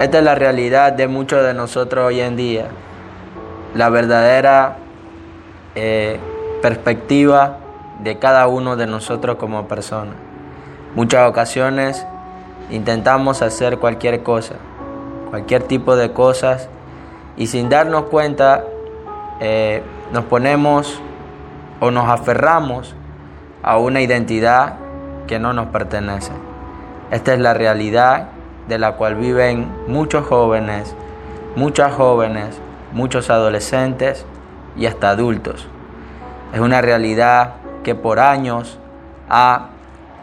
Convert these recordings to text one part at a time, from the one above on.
Esta es la realidad de muchos de nosotros hoy en día. La verdadera eh, perspectiva de cada uno de nosotros como persona. Muchas ocasiones intentamos hacer cualquier cosa, cualquier tipo de cosas y sin darnos cuenta eh, nos ponemos o nos aferramos a una identidad que no nos pertenece. Esta es la realidad de la cual viven muchos jóvenes, muchas jóvenes, muchos adolescentes y hasta adultos. Es una realidad que por años ha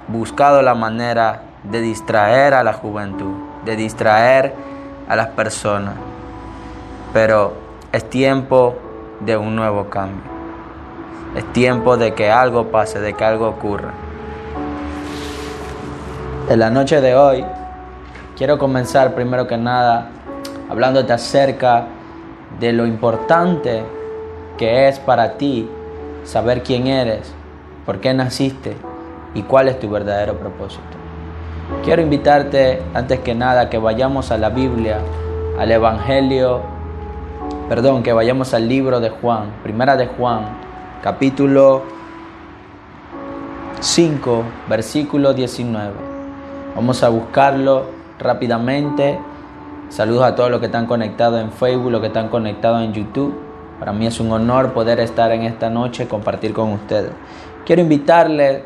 buscado la manera de distraer a la juventud, de distraer a las personas. Pero es tiempo de un nuevo cambio. Es tiempo de que algo pase, de que algo ocurra. En la noche de hoy Quiero comenzar primero que nada hablándote acerca de lo importante que es para ti saber quién eres, por qué naciste y cuál es tu verdadero propósito. Quiero invitarte antes que nada que vayamos a la Biblia, al Evangelio, perdón, que vayamos al libro de Juan, primera de Juan, capítulo 5, versículo 19. Vamos a buscarlo rápidamente. Saludos a todos los que están conectados en Facebook, los que están conectados en YouTube. Para mí es un honor poder estar en esta noche compartir con ustedes. Quiero invitarles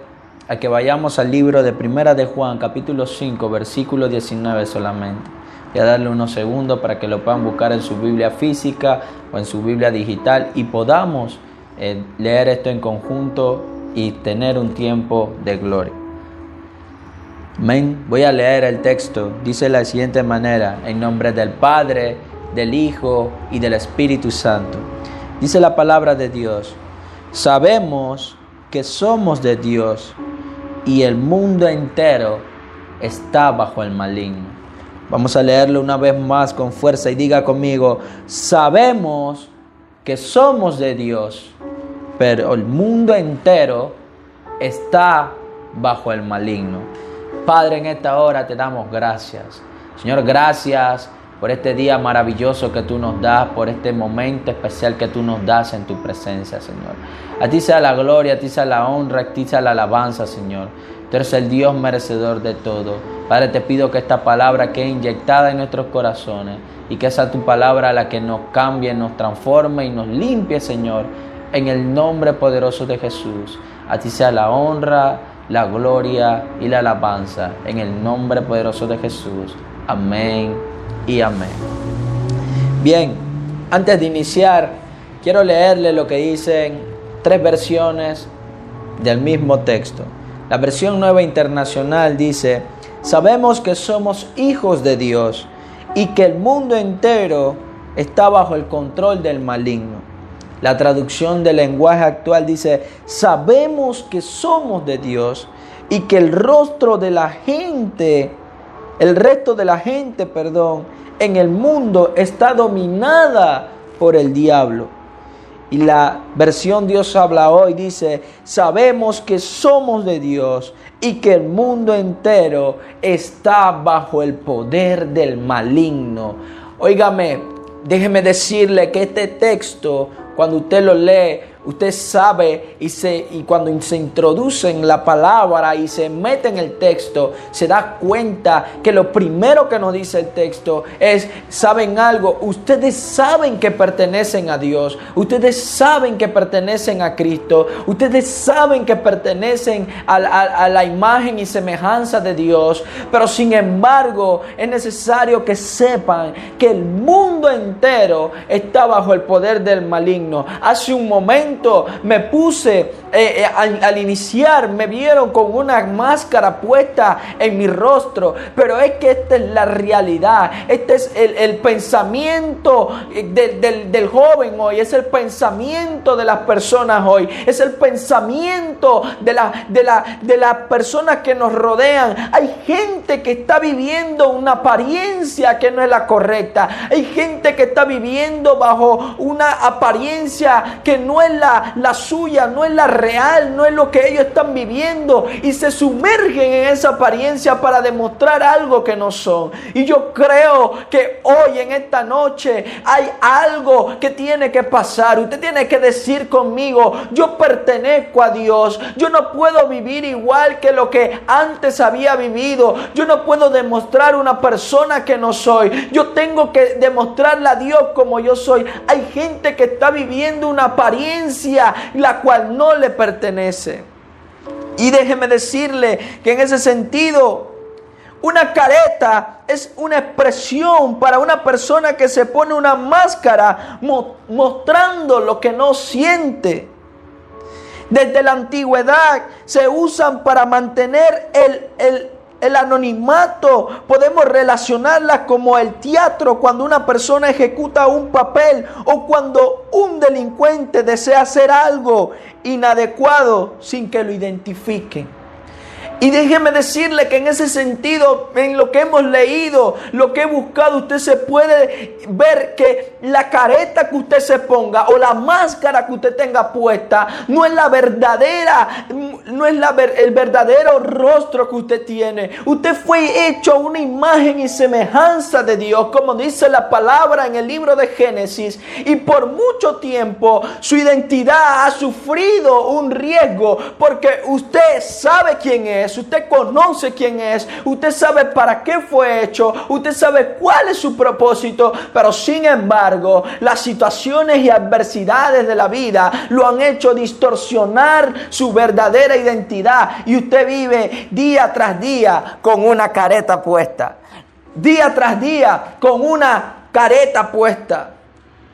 a que vayamos al libro de Primera de Juan, capítulo 5, versículo 19 solamente. Voy a darle unos segundos para que lo puedan buscar en su Biblia física o en su Biblia digital y podamos eh, leer esto en conjunto y tener un tiempo de gloria. Voy a leer el texto. Dice la siguiente manera, en nombre del Padre, del Hijo y del Espíritu Santo. Dice la palabra de Dios. Sabemos que somos de Dios y el mundo entero está bajo el maligno. Vamos a leerlo una vez más con fuerza y diga conmigo, sabemos que somos de Dios, pero el mundo entero está bajo el maligno. Padre, en esta hora te damos gracias. Señor, gracias por este día maravilloso que tú nos das, por este momento especial que tú nos das en tu presencia, Señor. A ti sea la gloria, a ti sea la honra, a ti sea la alabanza, Señor. Tú eres el Dios merecedor de todo. Padre, te pido que esta palabra quede inyectada en nuestros corazones y que esa tu palabra la que nos cambie, nos transforme y nos limpie, Señor, en el nombre poderoso de Jesús. A ti sea la honra, la gloria y la alabanza en el nombre poderoso de Jesús. Amén y amén. Bien, antes de iniciar, quiero leerle lo que dicen tres versiones del mismo texto. La versión nueva internacional dice, sabemos que somos hijos de Dios y que el mundo entero está bajo el control del maligno. La traducción del lenguaje actual dice, sabemos que somos de Dios y que el rostro de la gente, el resto de la gente, perdón, en el mundo está dominada por el diablo. Y la versión Dios habla hoy dice, sabemos que somos de Dios y que el mundo entero está bajo el poder del maligno. Óigame, déjeme decirle que este texto cuando usted lo lee, usted sabe y, se, y cuando se introduce la palabra y se mete en el texto, se da cuenta que lo primero que nos dice el texto es, ¿saben algo? Ustedes saben que pertenecen a Dios, ustedes saben que pertenecen a Cristo, ustedes saben que pertenecen a la imagen y semejanza de Dios, pero sin embargo es necesario que sepan que el mundo entero está bajo el poder del maligno. Hace un momento me puse, eh, eh, al, iniciar, me vieron con una máscara puesta en mi rostro, pero es que esta es la realidad, este es el, pensamiento eh, del, joven hoy, es el pensamiento de las personas hoy, es el pensamiento de, la, de, la, de las personas que nos rodean. Hay gente que está viviendo una apariencia que no es la correcta, hay gente que está viviendo bajo una apariencia que no es la, la suya, no es la real no es lo que ellos están viviendo y se sumergen en esa apariencia para demostrar algo que no son. Y yo creo que hoy en esta noche hay algo que tiene que pasar. Usted tiene que decir conmigo, yo pertenezco a Dios. Yo no puedo vivir igual que lo que antes había vivido. Yo no puedo demostrar una persona que no soy. Yo tengo que demostrarle a Dios como yo soy. Hay gente que está viviendo una apariencia la cual no le pertenece. Y déjeme decirle que en ese sentido, una careta es una expresión para una persona que se pone una máscara mostrando lo que no siente. Desde la antigüedad se usan para mantener el, el el anonimato podemos relacionarla como el teatro cuando una persona ejecuta un papel o cuando un delincuente desea hacer algo inadecuado sin que lo identifiquen. Y déjeme decirle que en ese sentido, en lo que hemos leído, lo que he buscado, usted se puede ver que la careta que usted se ponga o la máscara que usted tenga puesta no es la verdadera, no es el verdadero rostro que usted tiene. Usted fue hecho una imagen y semejanza de Dios, como dice la palabra en el libro de Génesis. Y por mucho tiempo su identidad ha sufrido un riesgo porque usted sabe quién es usted conoce quién es, usted sabe para qué fue hecho, usted sabe cuál es su propósito, pero sin embargo las situaciones y adversidades de la vida lo han hecho distorsionar su verdadera identidad. Y usted vive día tras día con una careta puesta, día tras día con una careta puesta.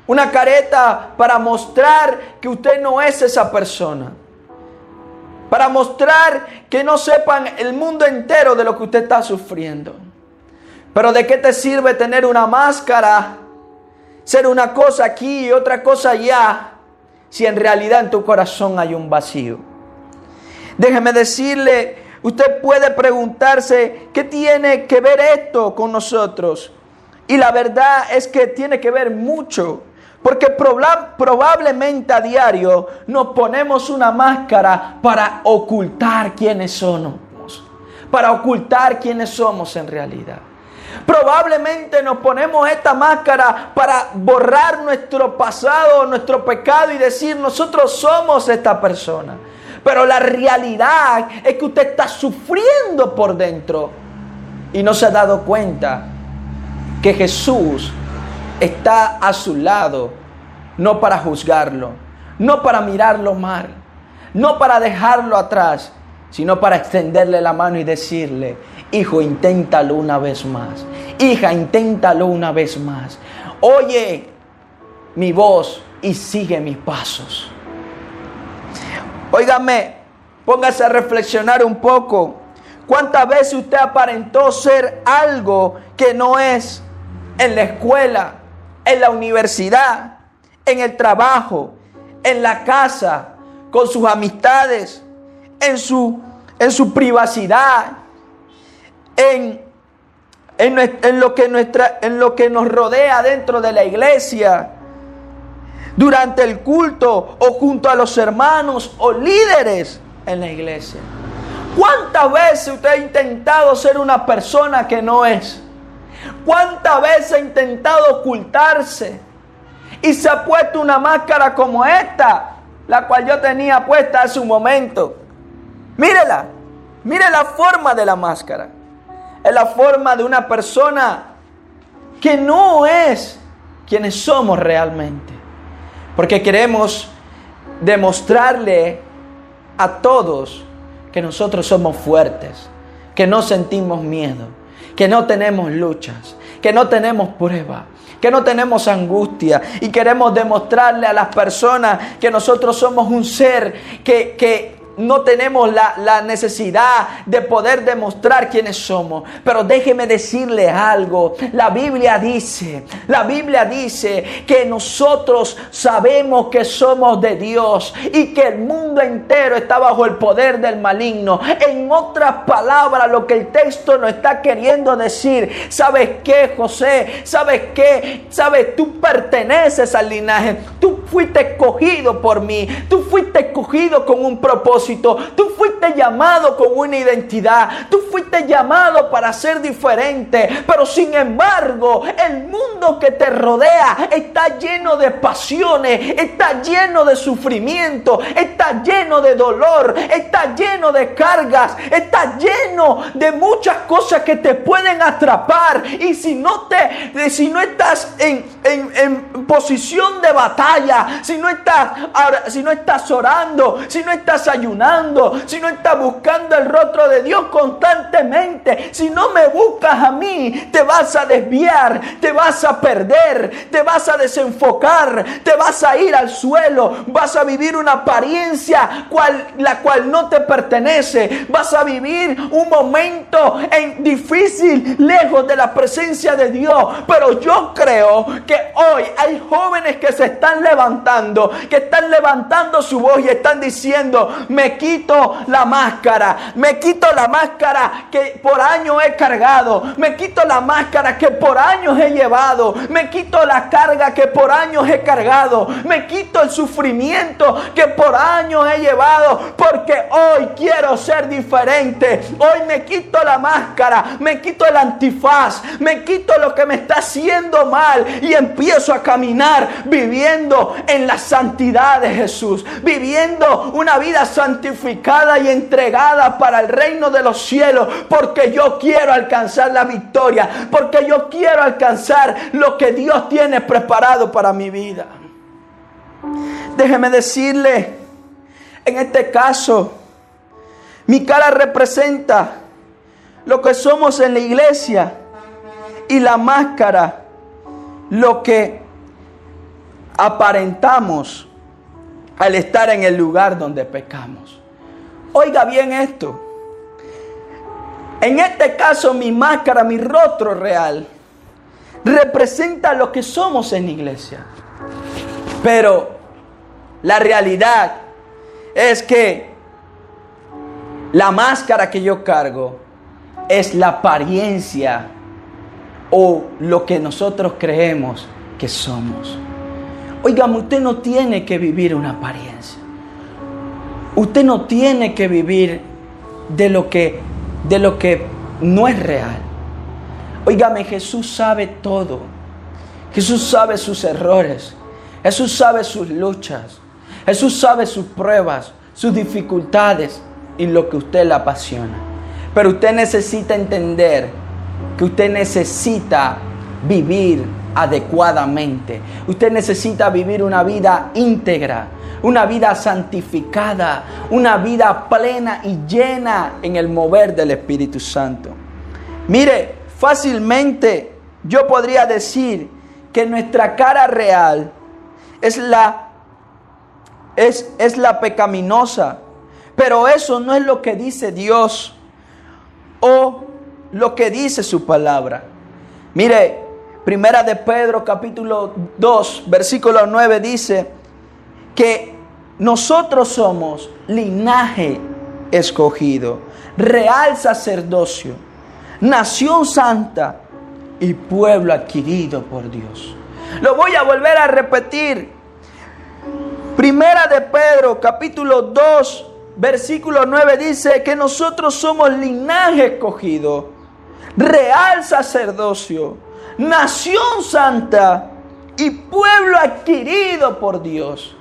Una careta para mostrar que usted no es esa persona para mostrar que no sepan el mundo entero de lo que usted está sufriendo. Pero ¿de qué te sirve tener una máscara, ser una cosa aquí y otra cosa allá, si en realidad en tu corazón hay un vacío? Déjeme decirle, usted puede preguntarse, ¿qué tiene que ver esto con nosotros? Y la verdad es que tiene que ver mucho. Porque probablemente a diario nos ponemos una máscara para ocultar quiénes somos, para ocultar quiénes somos en realidad. Probablemente nos ponemos esta máscara para borrar nuestro pasado, nuestro pecado y decir nosotros somos esta persona. Pero la realidad es que usted está sufriendo por dentro y no se ha dado cuenta que Jesús está a su lado, no para juzgarlo, no para mirarlo mal, no para dejarlo atrás, sino para extenderle la mano y decirle, hijo, inténtalo una vez más, hija, inténtalo una vez más, oye mi voz y sigue mis pasos. Óigame, póngase a reflexionar un poco. ¿Cuántas veces usted aparentó ser algo que no es en la escuela, en la universidad, en el trabajo, en la casa, con sus amistades, en su, en su privacidad, en, en, lo que nuestra, en lo que nos rodea dentro de la iglesia, durante el culto o junto a los hermanos o líderes en la iglesia. ¿Cuántas veces usted ha intentado ser una persona que no es? ¿Cuántas veces ha intentado ocultarse? Y se ha puesto una máscara como esta, la cual yo tenía puesta hace un momento. Mírela, mire la forma de la máscara. Es la forma de una persona que no es quienes somos realmente. Porque queremos demostrarle a todos que nosotros somos fuertes, que no sentimos miedo, que no tenemos luchas, que no tenemos pruebas, que no tenemos angustia. Y queremos demostrarle a las personas que nosotros somos un ser que, que no tenemos la, necesidad de poder demostrar quiénes somos. Pero déjeme decirle algo. La Biblia dice, la Biblia dice que nosotros sabemos que somos de Dios y que el mundo entero está bajo el poder del maligno. En otras palabras, lo que el texto nos está queriendo decir, ¿sabes qué, José? ¿Sabes qué? ¿Sabes? Tú perteneces al linaje. Tú fuiste escogido por mí, tú fuiste escogido con un propósito, tú fuiste llamado con una identidad, tú fuiste llamado para ser diferente, pero sin embargo el mundo que te rodea está lleno de pasiones, está lleno de sufrimiento, está lleno de dolor, está lleno de cargas, está lleno de muchas cosas que te pueden atrapar. Y si no te, si no estás en, en posición de batalla, si no estás, si no estás orando, si no estás ayunando, si no estás buscando el rostro de Dios constantemente, si no me buscas a mí, te vas a desviar, te vas a perder, te vas a desenfocar, te vas a ir al suelo, vas a vivir una apariencia cual, la cual no te pertenece, vas a vivir un momento en difícil lejos de la presencia de Dios. Pero yo creo que hoy hay jóvenes que se están levantando, que están levantando su voz y están diciendo, me quito la máscara, me quito la máscara que por años he cargado, me quito la máscara que por años he llevado, me quito la carga que por años he cargado, me quito el sufrimiento que por años he llevado, porque hoy quiero ser diferente, hoy me quito la máscara, me quito el antifaz, me quito lo que me está haciendo mal y empiezo a caminar viviendo en la santidad de Jesús, viviendo una vida santificada y entregada para el reino de los cielos, porque yo quiero alcanzar la victoria, porque yo quiero alcanzar lo que Dios tiene preparado para mi vida. Déjeme decirle, en este caso, mi cara representa lo que somos en la iglesia y la máscara lo que aparentamos al estar en el lugar donde pecamos. Oiga bien esto. En este caso mi máscara, mi rostro real, representa lo que somos en iglesia. Pero la realidad es que la máscara que yo cargo es la apariencia o lo que nosotros creemos que somos. Oigan, usted no tiene que vivir una apariencia. Usted no tiene que vivir de lo que, de lo que no es real. Óigame, Jesús sabe todo. Jesús sabe sus errores. Jesús sabe sus luchas. Jesús sabe sus pruebas, sus dificultades y lo que usted le apasiona. Pero usted necesita entender que usted necesita vivir adecuadamente. Usted necesita vivir una vida íntegra, una vida santificada, una vida plena y llena en el mover del Espíritu Santo. Mire, fácilmente yo podría decir que nuestra cara real es la es, es la pecaminosa, pero eso no es lo que dice Dios o lo que dice su palabra. Mire, Primera de Pedro capítulo 2, versículo 9 dice que nosotros somos linaje escogido, real sacerdocio, nación santa y pueblo adquirido por Dios. Lo voy a volver a repetir. Primera de Pedro capítulo 2, versículo 9 dice que nosotros somos linaje escogido, real sacerdocio, nación santa y pueblo adquirido por Dios.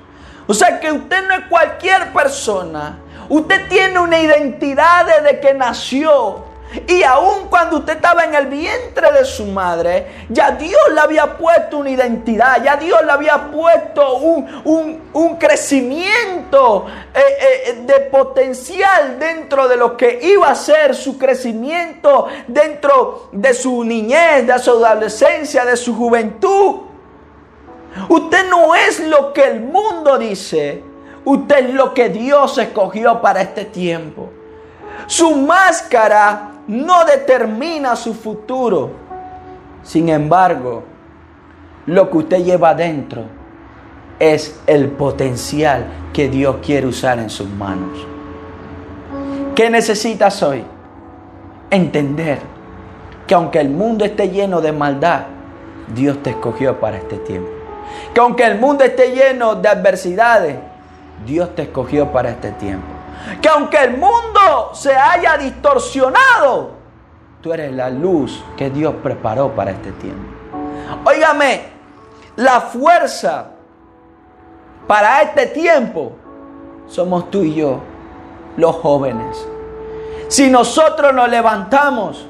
O sea que usted no es cualquier persona. Usted tiene una identidad desde que nació. Y aun cuando usted estaba en el vientre de su madre, ya Dios le había puesto una identidad, ya Dios le había puesto un, crecimiento eh, eh, de potencial dentro de lo que iba a ser su crecimiento dentro de su niñez, de su adolescencia, de su juventud. Usted no es lo que el mundo dice, usted es lo que Dios escogió para este tiempo. Su máscara no determina su futuro. Sin embargo, lo que usted lleva adentro es el potencial que Dios quiere usar en sus manos. ¿Qué necesitas hoy? Entender que aunque el mundo esté lleno de maldad, Dios te escogió para este tiempo. Que aunque el mundo esté lleno de adversidades, Dios te escogió para este tiempo. Que aunque el mundo se haya distorsionado, tú eres la luz que Dios preparó para este tiempo. Óigame, la fuerza para este tiempo somos tú y yo, los jóvenes. Si nosotros nos levantamos,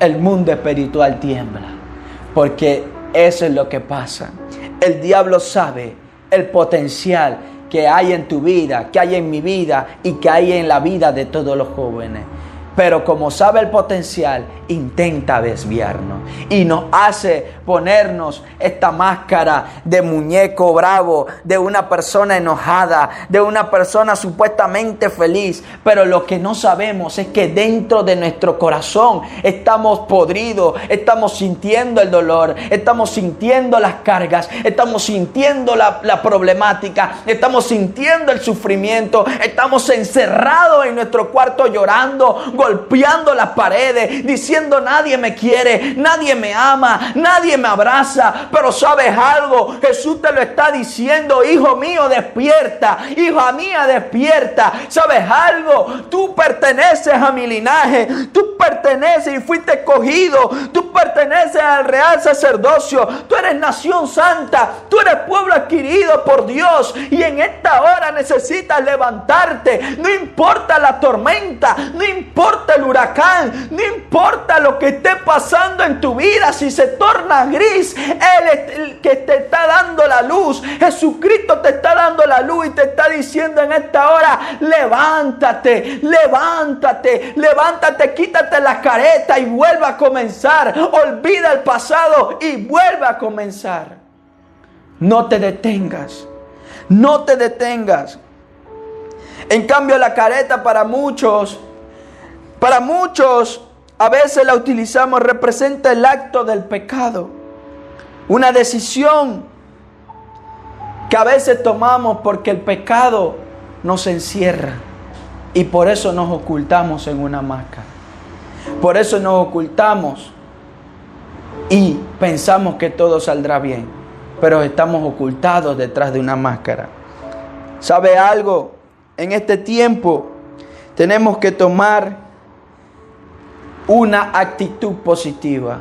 el mundo espiritual tiembla. Porque eso es lo que pasa. El diablo sabe el potencial que hay en tu vida, que hay en mi vida y que hay en la vida de todos los jóvenes. Pero como sabe el potencial, intenta desviarnos y nos hace ponernos esta máscara de muñeco bravo, de una persona enojada, de una persona supuestamente feliz. Pero lo que no sabemos es que dentro de nuestro corazón estamos podridos, estamos sintiendo el dolor, estamos sintiendo las cargas, estamos sintiendo la, la problemática, estamos sintiendo el sufrimiento, estamos encerrados en nuestro cuarto llorando, golpeando las paredes, diciendo nadie me quiere, nadie me ama, nadie me abraza. Pero sabes algo, Jesús te lo está diciendo, hijo mío, despierta, hija mía, despierta. ¿Sabes algo? Tú perteneces a mi linaje, tú perteneces y fuiste escogido, tú perteneces al real sacerdocio, tú eres nación santa, tú eres pueblo adquirido por Dios y en esta hora necesitas levantarte. No importa la tormenta, no importa el huracán, no importa lo que esté pasando en tu vida, si se torna gris, Él es el que te está dando la luz. Jesucristo te está dando la luz y te está diciendo en esta hora, levántate, levántate, levántate, quítate la careta y vuelva a comenzar. Olvida el pasado y vuelva a comenzar. No te detengas, no te detengas. En cambio, la careta para muchos para muchos, a veces la utilizamos, representa el acto del pecado. Una decisión que a veces tomamos porque el pecado nos encierra. Y por eso nos ocultamos en una máscara. Por eso nos ocultamos y pensamos que todo saldrá bien. Pero estamos ocultados detrás de una máscara. ¿Sabe algo? En este tiempo tenemos que tomar una actitud positiva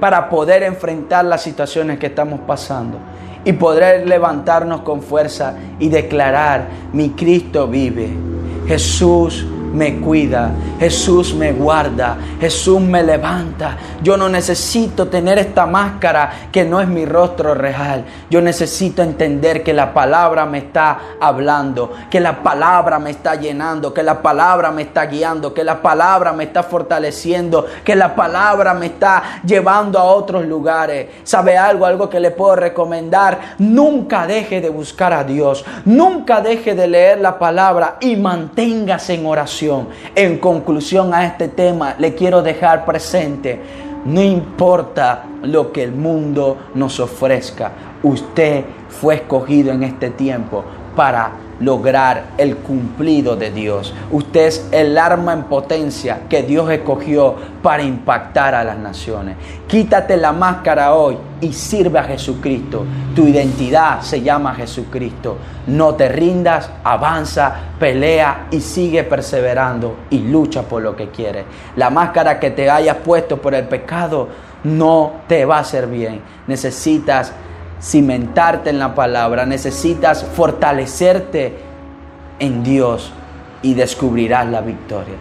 para poder enfrentar las situaciones que estamos pasando y poder levantarnos con fuerza y declarar, mi Cristo vive. Jesús me cuida, Jesús me guarda, Jesús me levanta. Yo no necesito tener esta máscara que no es mi rostro real. Yo necesito entender que la palabra me está hablando, que la palabra me está llenando, que la palabra me está guiando, que la palabra me está fortaleciendo, que la palabra me está llevando a otros lugares. ¿Sabe algo? Algo que le puedo recomendar. Nunca deje de buscar a Dios. Nunca deje de leer la palabra y manténgase en oración. En conclusión a este tema, le quiero dejar presente, no importa lo que el mundo nos ofrezca, usted fue escogido en este tiempo para lograr el cumplido de Dios. Usted es el arma en potencia que Dios escogió para impactar a las naciones. Quítate la máscara hoy y sirve a Jesucristo. Tu identidad se llama Jesucristo. No te rindas, avanza, pelea y sigue perseverando y lucha por lo que quieres. La máscara que te hayas puesto por el pecado no te va a hacer bien. Necesitas cimentarte en la palabra, necesitas fortalecerte en Dios y descubrirás la victoria.